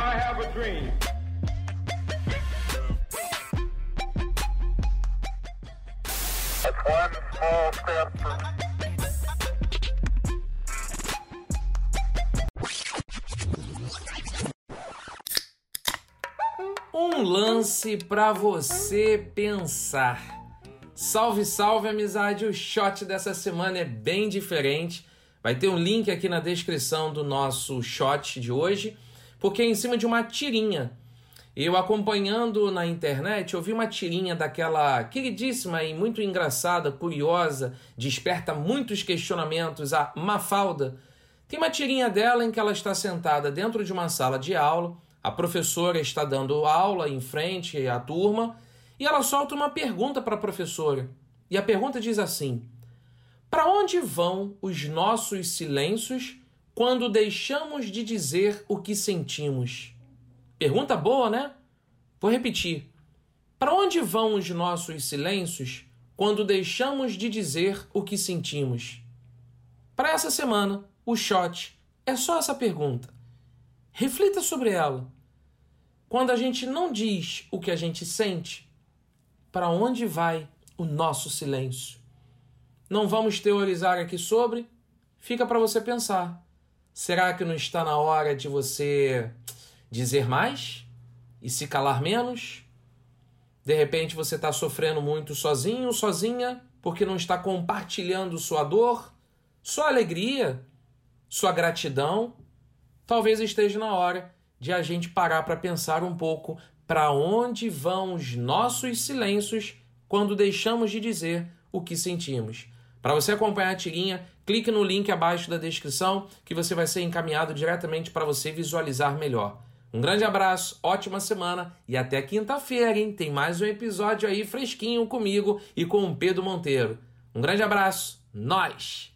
I have a dream. It's one small step for Um lance pra você pensar. Salve, salve, amizade! O shot dessa semana é bem diferente. Vai ter um link aqui na descrição do nosso shot de hoje, porque é em cima de uma tirinha. Eu acompanhando na internet, eu vi uma tirinha daquela queridíssima e muito engraçada, curiosa, desperta muitos questionamentos, a Mafalda. Tem uma tirinha dela em que ela está sentada dentro de uma sala de aula, a professora está dando aula em frente à turma e ela solta uma pergunta para a professora. E a pergunta diz assim: Para onde vão os nossos silêncios quando deixamos de dizer o que sentimos? Pergunta boa, né? Vou repetir. Para onde vão os nossos silêncios quando deixamos de dizer o que sentimos? Para essa semana, o shot é só essa pergunta. Reflita sobre ela. Quando a gente não diz o que a gente sente, para onde vai o nosso silêncio? Não vamos teorizar aqui sobre, fica para você pensar. Será que não está na hora de você dizer mais e se calar menos? De repente você está sofrendo muito sozinho, sozinha, porque não está compartilhando sua dor, sua alegria, sua gratidão. Talvez esteja na hora de a gente parar para pensar um pouco para onde vão os nossos silêncios quando deixamos de dizer o que sentimos. Para você acompanhar a tirinha, clique no link abaixo da descrição que você vai ser encaminhado diretamente para você visualizar melhor. Um grande abraço, ótima semana e até quinta-feira, hein? Tem mais um episódio aí fresquinho comigo e com o Pedro Monteiro. Um grande abraço, nós!